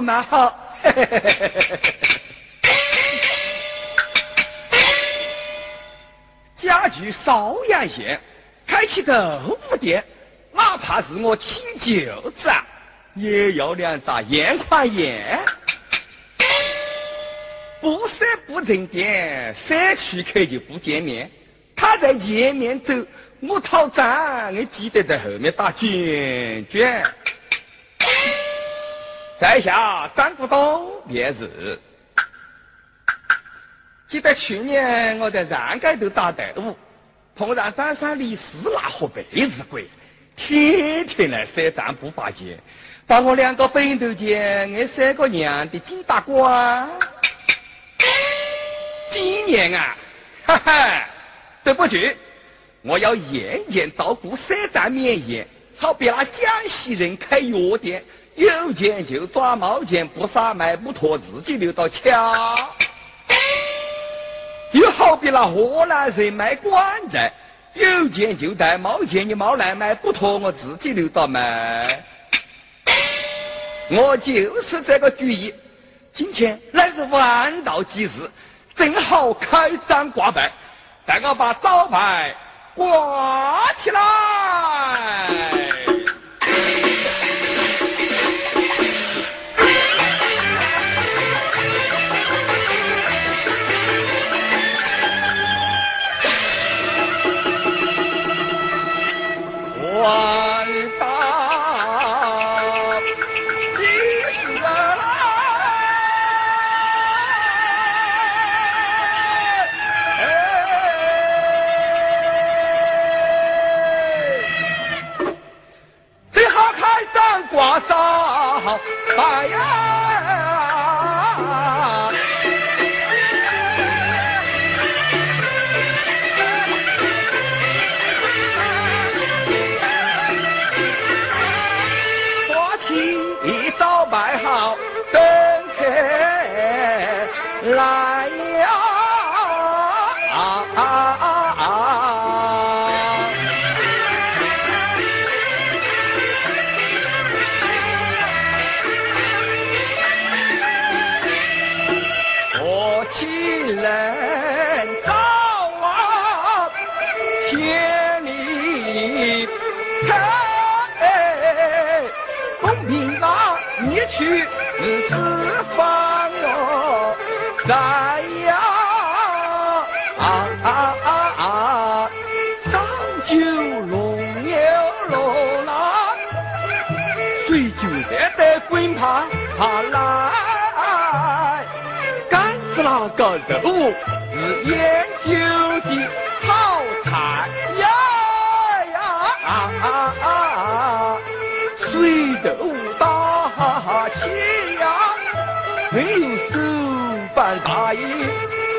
蛮好蛮好。家居邵阳县开起豆腐店，哪怕是我亲舅子啊，也要两扎烟款烟。不舍不成店，舍去客就不见面。他在前面走，我讨账，你记得在后面打卷卷。在下张国东，便是。记得去年我在 ran 街头打队伍，碰上张三李四那伙背日鬼，天天来赊账不发钱，把我两个本头钱给赊个娘的金大官。今年啊，哈哈，对不起，我要严严照顾赊账免严，好比那江西人开药店，有钱就抓毛钱，不撒卖不脱，自己留到桥。又好比那河南人卖棺材，有钱就带，毛钱你毛来卖，不脱我自己留到卖。我就是这个主意。今天乃是万道吉日，正好开张挂牌，带我把招牌挂起来。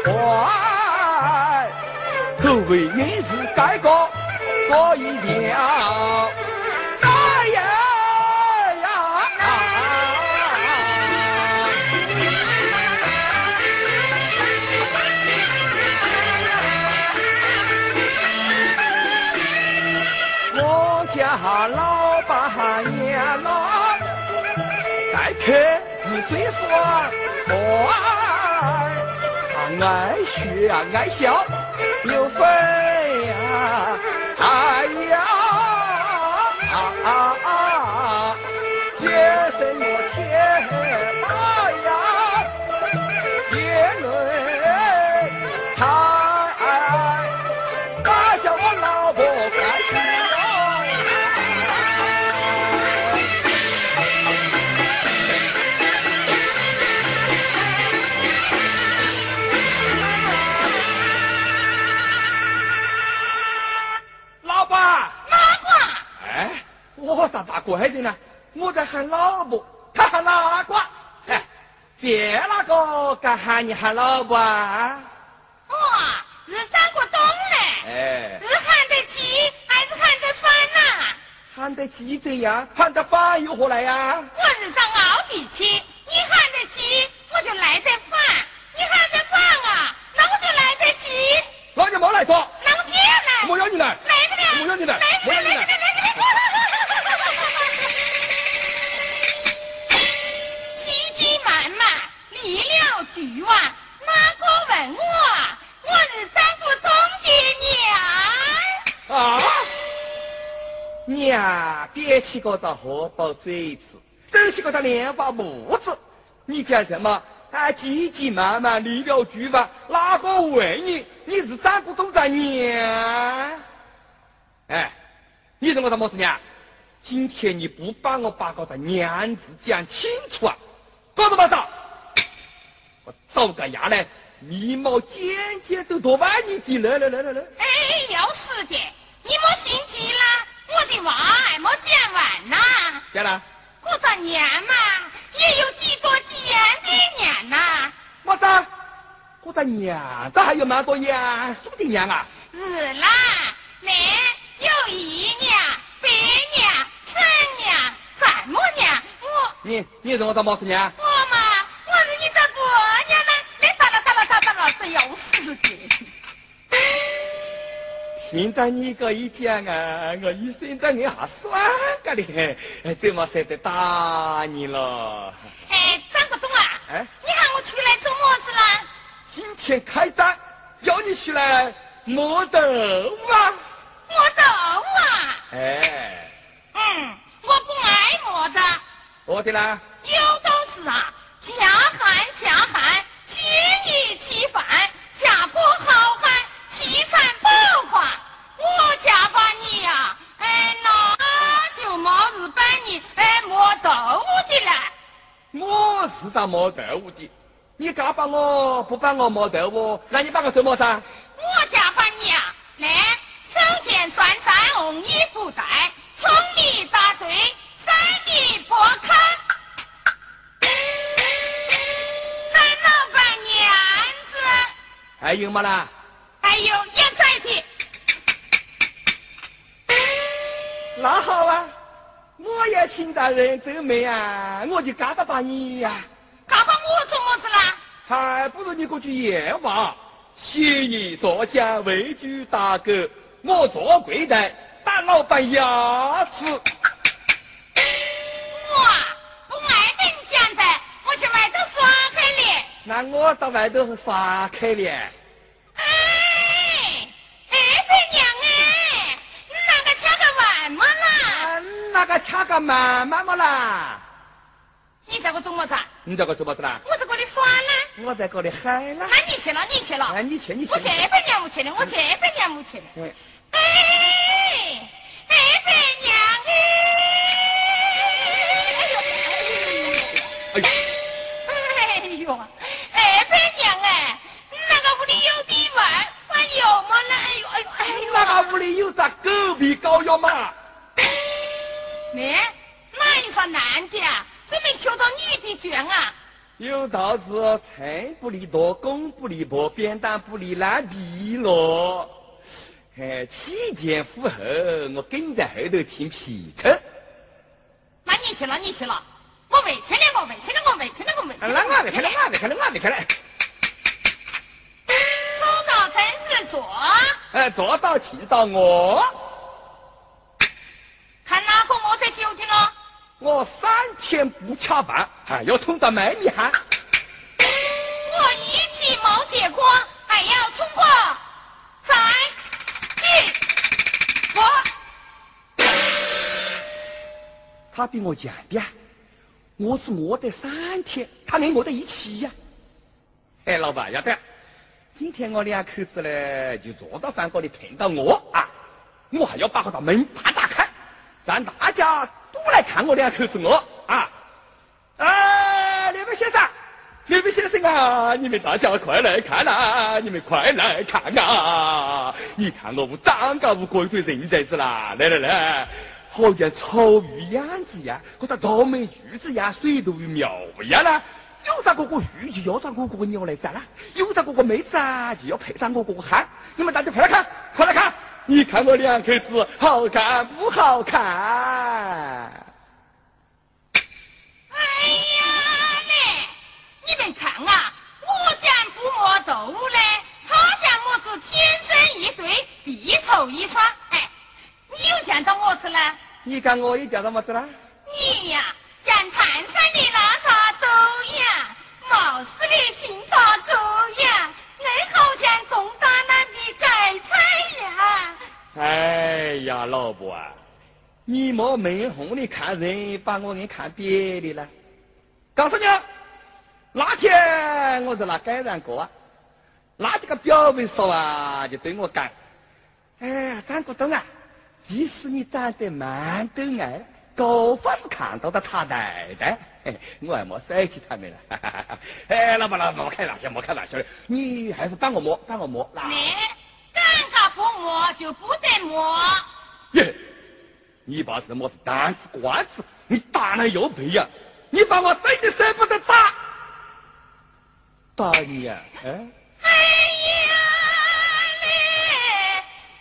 快，可为人是改革多一条。哎呀呀！我家老板娘啦，待客是最爽，哇！爱学爱笑有分呀，大乖的呢？我在喊老婆，他喊哪个？哎，别那个敢喊你喊老婆啊？哇，是张国东嘞！哎，是喊得急还是喊得烦呐？喊得急怎样？喊得烦又何来呀？我日上傲脾气，你喊得急我就来得烦，你喊得烦啊，那我就来得急。那就没来说。那我别来。我要你来。来不了。我要你来。我要你来。哇！哪个问我？我是张国忠的娘。啊！娘，别起个大荷包嘴子，整是个大莲花帽子。你讲什么？啊，急急忙忙离了局吧？哪个问你？你是张国忠的娘？哎，你是我怎么子娘？今天你不把我把个的娘子讲清楚啊！告诉马上！我找个丫来，眉毛尖尖都多把你的来来来来来！哎，要是的，你莫心急啦，我的话还没讲完呐。讲了。过这年嘛，也有几多几样的年呐。我这，我这年咋还有蛮多年数的年啊？是啦，那有姨娘、伯娘、婶娘、三母娘，我。你你认我当毛子娘？我嘛。听到你个一讲啊，我一心在你还酸个的，怎么舍得打你了？哎，张国忠啊！哎，你喊我出来做么子啦？今天开张，要你出来磨豆啊！磨豆啊！哎。嗯，我不爱磨的。我的啦？有都是啊，恰汉豆腐的啦。我是打磨豆腐的，你敢把我不把我磨豆腐，那你把我什么噻？我家把你啊，来手剑转战，红衣不带，聪明答对，三米破坑，三老板娘子。还有么啦？还有也在的。那好啊，我也请大人走媒啊，我就嘎达把你呀。嘎达我做么子啦？还不如你过去验话，协议作假，畏惧打狗，我坐柜台打老板牙齿。我不爱跟你讲的，我去外头耍开了。那我到外头耍开了。那个掐个慢慢么啦？你在我做么子？你在我做么子啦？我在这里耍呢。我在这里嗨啦。那你去了，你去了。那你去，你去。我这边娘不去了，我这边娘不去了。哎，哎，伯娘哎！哎呦！哎呦！哎，伯娘哎，那个屋里有地味，还有么呢？哎呦哎呦哎呦！那个屋里有啥狗皮膏药嘛？咩？哪一个男的啊？准备求到女的卷啊？有道是：财不离多，工不离薄，扁担不离烂地咯。哎，体前服后，我跟在后头听皮头。那你去了，你去了。我回去了，我回去了，我回去了，我回去了。那我没去了，我没去了，我没去了。走到真是坐。哎，坐到气到我。看哪个我在酒店了？我三天不吃饭，还要冲到门里喊。我一计没结果，还要通过三一我。他比我强点，我是饿得三天，他连饿得一起呀。哎，老板，要得，今天我两口子呢，就坐到饭馆里碰到我啊，我还要把个门大大开。让大家都来看我两口子我啊！哎，那位先生，那位先生啊，你们大家快来看啦！你们快来看啊！你看我屋长个屋过一堆人才子啦！来来来，好像草鱼样子呀，或者草莓橘子呀，水都鱼苗呀啦！有啥个个鱼就要啥个个鸟来宰啦！有啥个个妹子啊，就要配上我个个汉！你们大家快来看，快来看！你看我两口子好看不好看？哎呀嘞！你们看啊，我讲不磨豆腐嘞，他讲我是天生一对，地头一双。哎，你又讲到我子了？你讲我又讲到么子了？你呀，哎呀，老婆啊，你莫闷红的看人，把我给看别的了。告诉你，那天我在那感染过啊，那几个表妹说啊，就对我讲：“哎呀，张国栋啊，即使你长得蛮都爱，高方看到的他奶奶，我还没甩起他们了。哎，老婆老婆，开玩笑，莫开玩笑的，你还是帮我摸，帮我摸。那尴尬不摸就不得摸。耶，你把什么是单子官子？你打了又背呀？你把我真的舍不得打，打你呀？哎。哎呀嘞！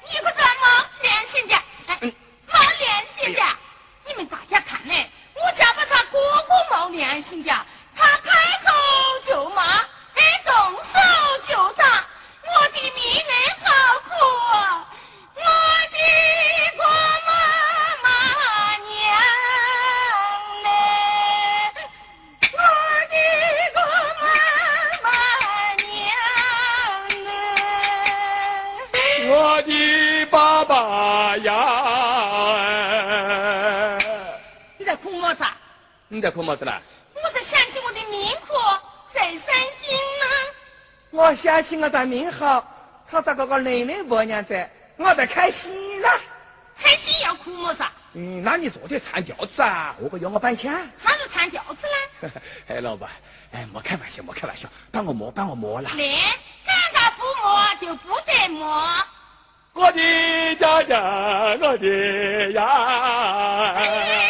你可这么练习的？哎，没练习的。你们大家看嘞，我家把他哥哥没练习的，你在哭么子啦？我在想起我的命苦，在伤心呢。我想起我的命好，他咋个个奶奶婆娘在，我在开心啦。开心要哭么子？嗯，那你昨天唱调子啊？何个要我搬腔？他是唱调子啦。哎，老板，哎，莫开玩笑，莫开玩笑，帮我磨，帮我磨啦。来，看他不磨就不得磨。我的家家，我的呀。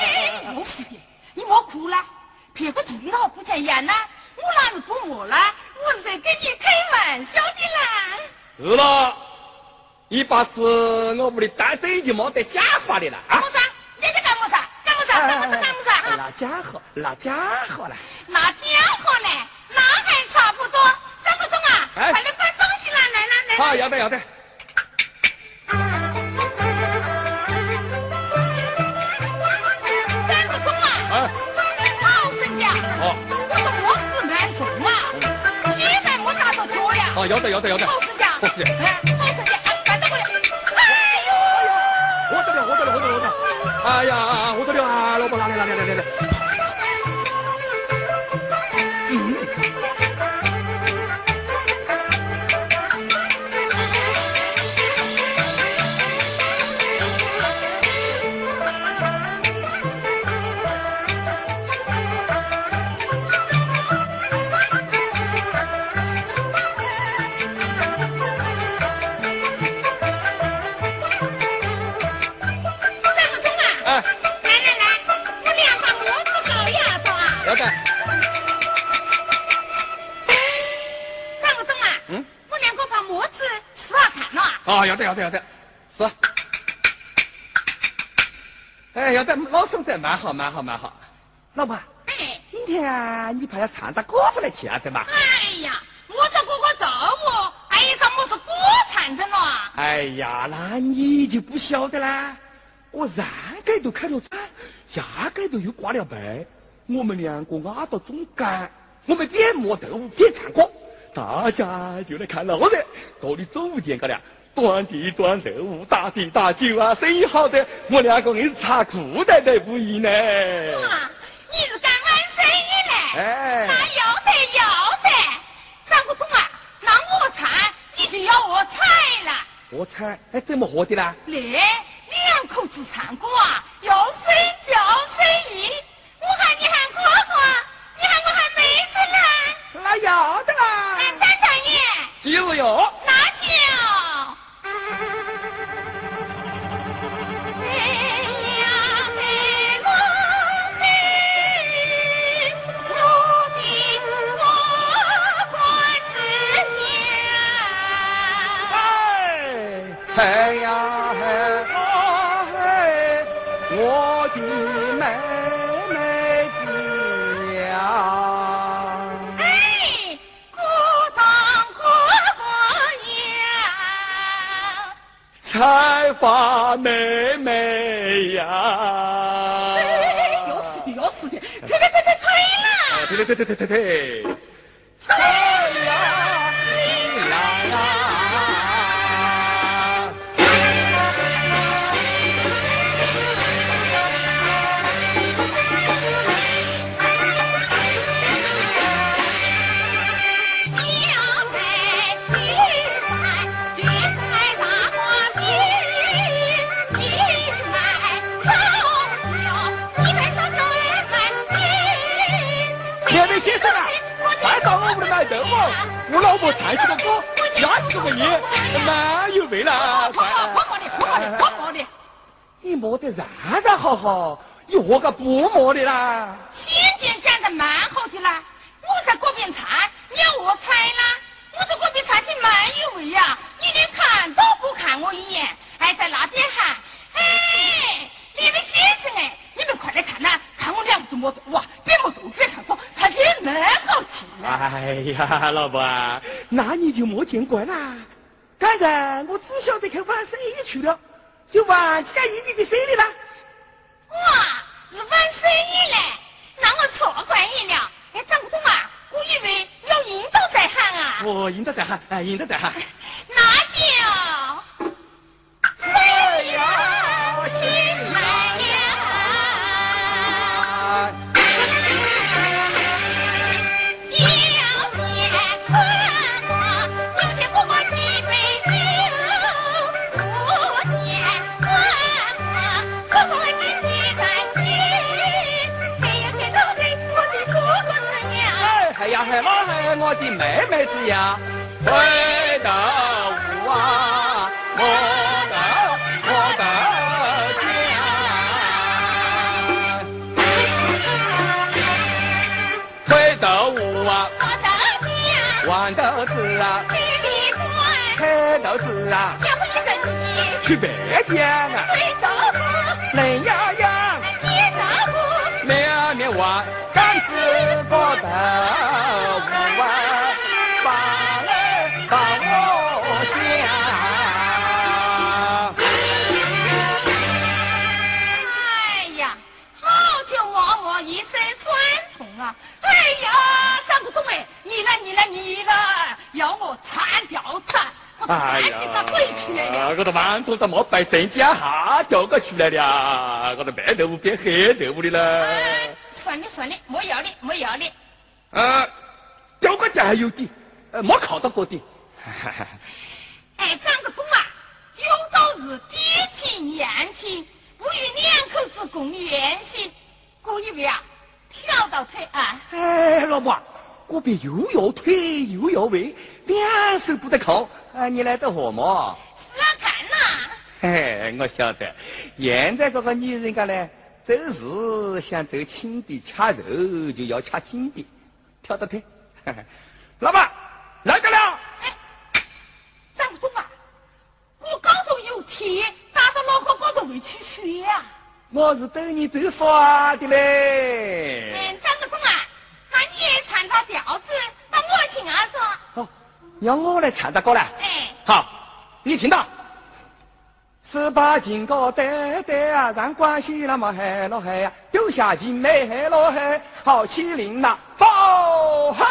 莫哭了，别个重老不前言呐，我哪是不摸了，我是在跟你开玩笑的啦。是了，你把是我屋里单身已经没得假发的了啊？么子？你在干么子？干么子？干么子？干么子？拿家伙，拿家伙来。拿家伙嘞？那还差不多。张国忠啊，快来搬东西拿来，来来。好，要得要得。啊，要得要得要得，好事家，好事家，哎，好事家，赶到过来，哎呦，我这里，我这里，我这里，我这里，哎呀，我这里啊，老婆，来来来来来要得要得是。哎，要得，老孙在，蛮好蛮好蛮好。老婆，哎，今天你怕要唱到歌子来听下子嘛？哎呀，我这哥哥揍我，哎呀，怎么是歌唱着呢？哎呀，那你就不晓得啦。我上盖都开了餐，下盖都又挂了牌，我们两个压到中间，我们边磨豆腐，边唱歌，大家就来看老的，到你中午见个了。端地端豆腐，打地打酒啊，生意好的，我两个人擦裤袋都不易呢。哇，你是干俺生意嘞？哎，那要得要得，张国忠啊，那我唱，你就要我彩了。我彩？哎，怎么喝的啦？来，两口子唱歌啊，又随叫随意。我喊你喊哥哥，你喊我喊妹子啦。那要得啦。哎，张大爷。今日哟。哎呀嘿，哎，我的妹妹子呀！哎，哥当哥哥呀，才发妹妹呀！哎，要死的，要死的，推推推推推了！推推推推推推！我老婆唱起个歌，压起个音，蛮有味了。好好好好的，好好的，好好的。你摸得让让好好，你何个不摸的啦？先前讲的蛮好的啦，我在锅边唱，你要我猜啦？我在锅边唱的蛮有味呀，你连看都不看我一眼，还在那边喊，哎，你们先生哎，们快来看呐，看我两个么子哇，边摸肚边唱歌，唱的蛮好听哎呀，老婆啊，那你就莫见怪啦。刚才我只晓得去玩生意去了，就忘记了依你的生意啦。哇，是玩生意嘞，那我错怪你了。哎，张不懂啊，我以为要赢都在喊啊。哦，赢都在喊，哎，赢都在喊。那就。哎呀，心来了。我的馒头怎么被正家哈叫个出来了？我的白豆腐变黑豆腐的了。算了算了，没要了没要了。呃，叫个家还有的，呃，没考到过的。哎，张个公啊，有道是爹亲娘亲，不与两口子共圆心。我以为啊，跳到腿啊。哎，老婆。我别又要腿又要胃，两手不得靠，啊，你来得活吗？是啊，干呐！嘿，我晓得，现在这个女人家呢，做事想走轻的掐肉，就要掐紧的，跳得腿。老板，来得了。哎，张总啊，我高头有铁，打到脑壳高头会起血呀！我是等你走耍的嘞。嗯，张个总啊。你唱他调子，那我听啊说。好，要我来唱的歌了。哎，好，你听到。十八金高得得啊，让关系那么黑了黑呀，丢下金妹黑了黑，好欺凌呐，走嘿！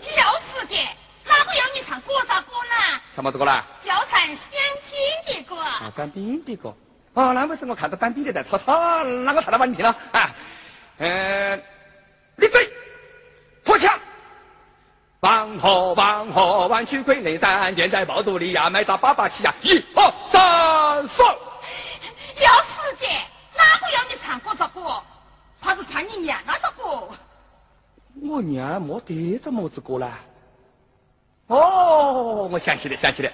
小师姐，哪个要你唱国杂歌呢？什么子歌呢？要唱相亲的歌。啊，当兵的歌。哦，那不是我看到当兵的在操操，那个唱到把你听了啊？嗯。立队，脱枪！王河王河弯曲归内山，现在暴徒里呀，埋到八八七呀，一二三四。要师姐，哪个要你唱歌这歌？他是唱你娘那个歌。我娘没得这么子歌啦。哦，我想起来，想起来，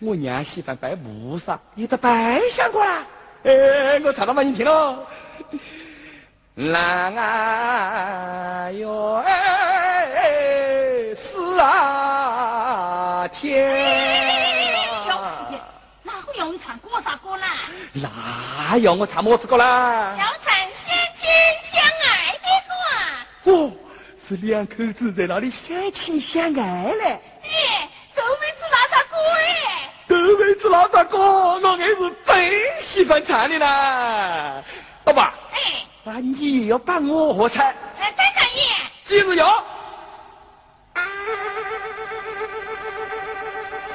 我娘喜欢拜菩萨，你的拜香过啦。哎，我唱到把你听了。郎啊哟哎，啊天！哪个要你唱歌啥歌啦？哪要我唱么子歌啦？要唱相亲相爱的歌！哦，是两口子在那里相亲相爱嘞。耶，豆妹子拉啥歌哎？豆妹子拉啥歌？我也是最喜欢唱的啦，老爸。哎。那你也要帮我喝彩？哎，再上演。今日要。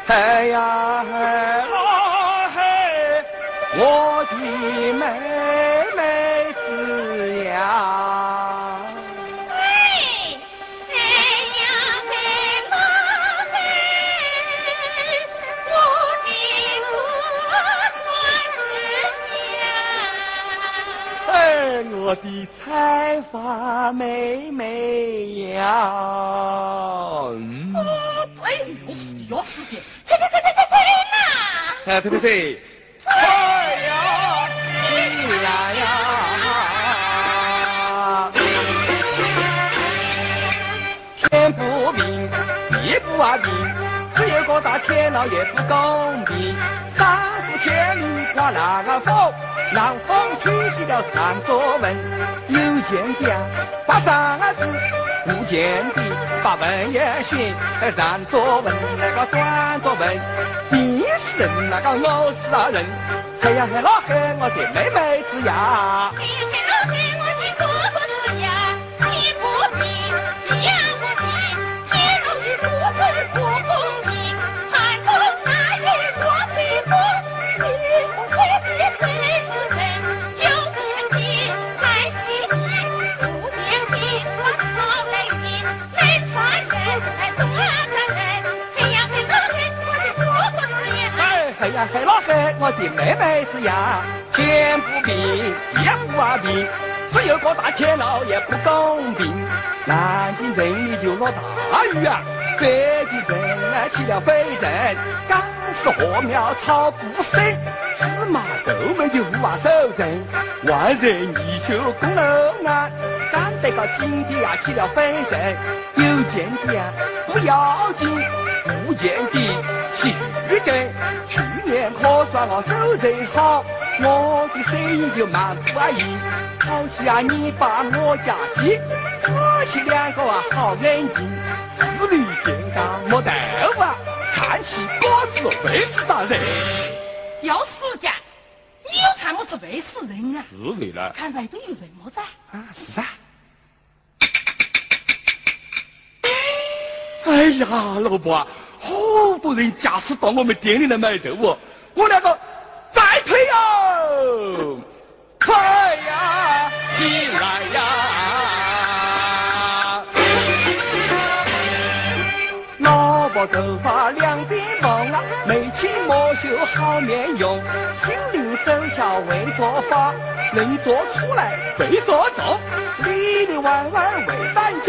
哎呀嗨啦嗨，我的妹妹子呀。我的彩花妹妹哎，对对对，哎呀，起来呀！天不明，地不明，只有个大天老爷不公平。三伏天里刮那个风。南风吹起了三作文，有钱的把三字，无钱的把文也选，上作文那个短作文，人那个我是啊人，嘿呀嘿老嘿我的妹妹子呀。嘿老嘿，我的妹妹子呀，天不明，地不啊明，只有个大天老爷不公平。南京城里就落大雨啊，北京城啊起了飞尘，干是禾苗草不生，芝麻豆们就无法收成。万人泥鳅公路岸，干得个井底啊起了飞尘，有见地啊不要紧，无见地去根。去年可算我收成好，我的生意就蛮不易。好起啊，你把我家鸡，夫妻两个啊好安静，妇女健康没得啊，看起果子会死大人。要死家，你又看我是会死人啊？是为了。看外头有人么子？啊，是啊。哎呀，老婆。好多人驾驶到我们店里来买豆哦，我两个再推哟，快呀，起来呀！老婆头发两边蓬啊，眉清目秀好面容，心灵手巧会做法，能做出来会做到，里里外外为担家，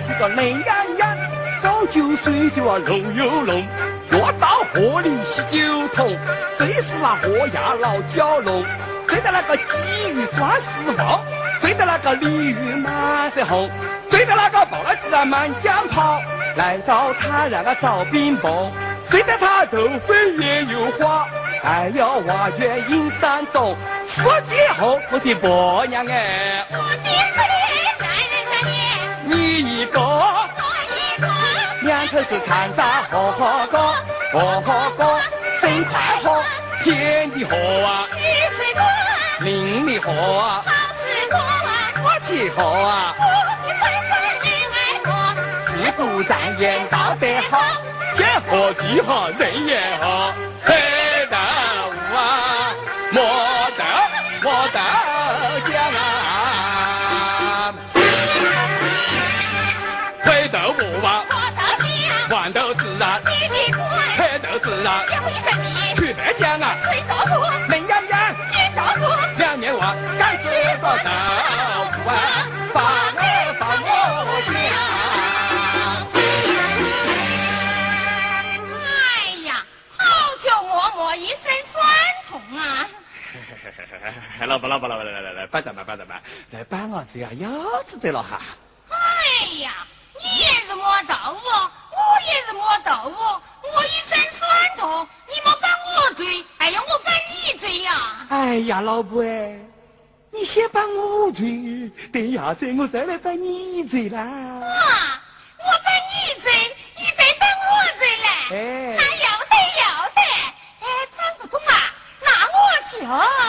腐打起个嫩洋洋，早酒水酒啊浓又浓，药到河里洗酒桶，最是那河牙老蛟龙，追得那个鲫鱼钻石凤，最得那个鲤鱼满色红，追得那个抱了自然满江跑，来找他让他找冰棒，最得他头飞也有花，还要挖掘阴山洞。我的后，我的婆娘哎，我的夫男人的脸，你一个，我一个，两口子看着喝喝歌，喝喝歌，真快活，天的河啊，雨水多，淋的河啊，好事多啊，我去喝啊，我的孙子人爱喝，自古咱言道得好，天和地和人也好，黑黑豆子啊，去白浆啊，嫩洋洋，两面娃，干吃个豆腐啊，把我把我家。哎呀，好久默默一身酸痛啊！老板，老板，老板，来来来来，摆着摆，摆着摆，再摆啊，这样腰子得了哈。哎呀，你也是磨豆腐，我也是磨豆腐，哎呀，老婆哎，你先把我追，等下子我再来帮你追啦。啊，我帮你追，你再帮我追来。哎，那要得要得，哎，张不公啊，那我就。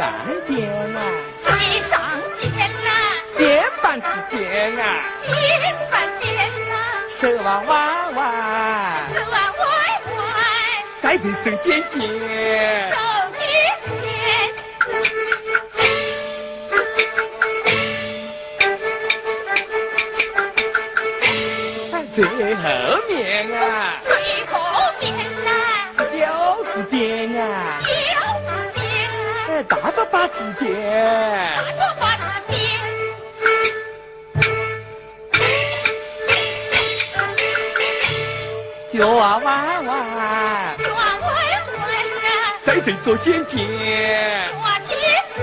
最爱让点啊？谁上天呐？天半之间啊！天半天呐！手啊弯弯，手啊弯弯，再对手尖尖，手尖尖。最后面啊，八字边，大着八字边。脚啊弯弯，脚啊弯弯啊，再对做尖尖，做尖尖。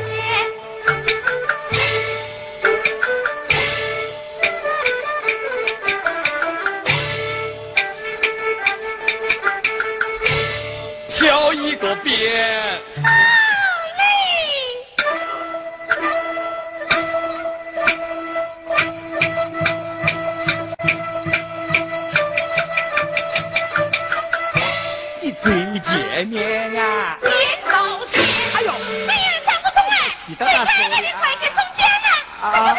挑一个边。见面啊！哎呦。没人想不通哎，你最当然是开开的快给从简呐，啊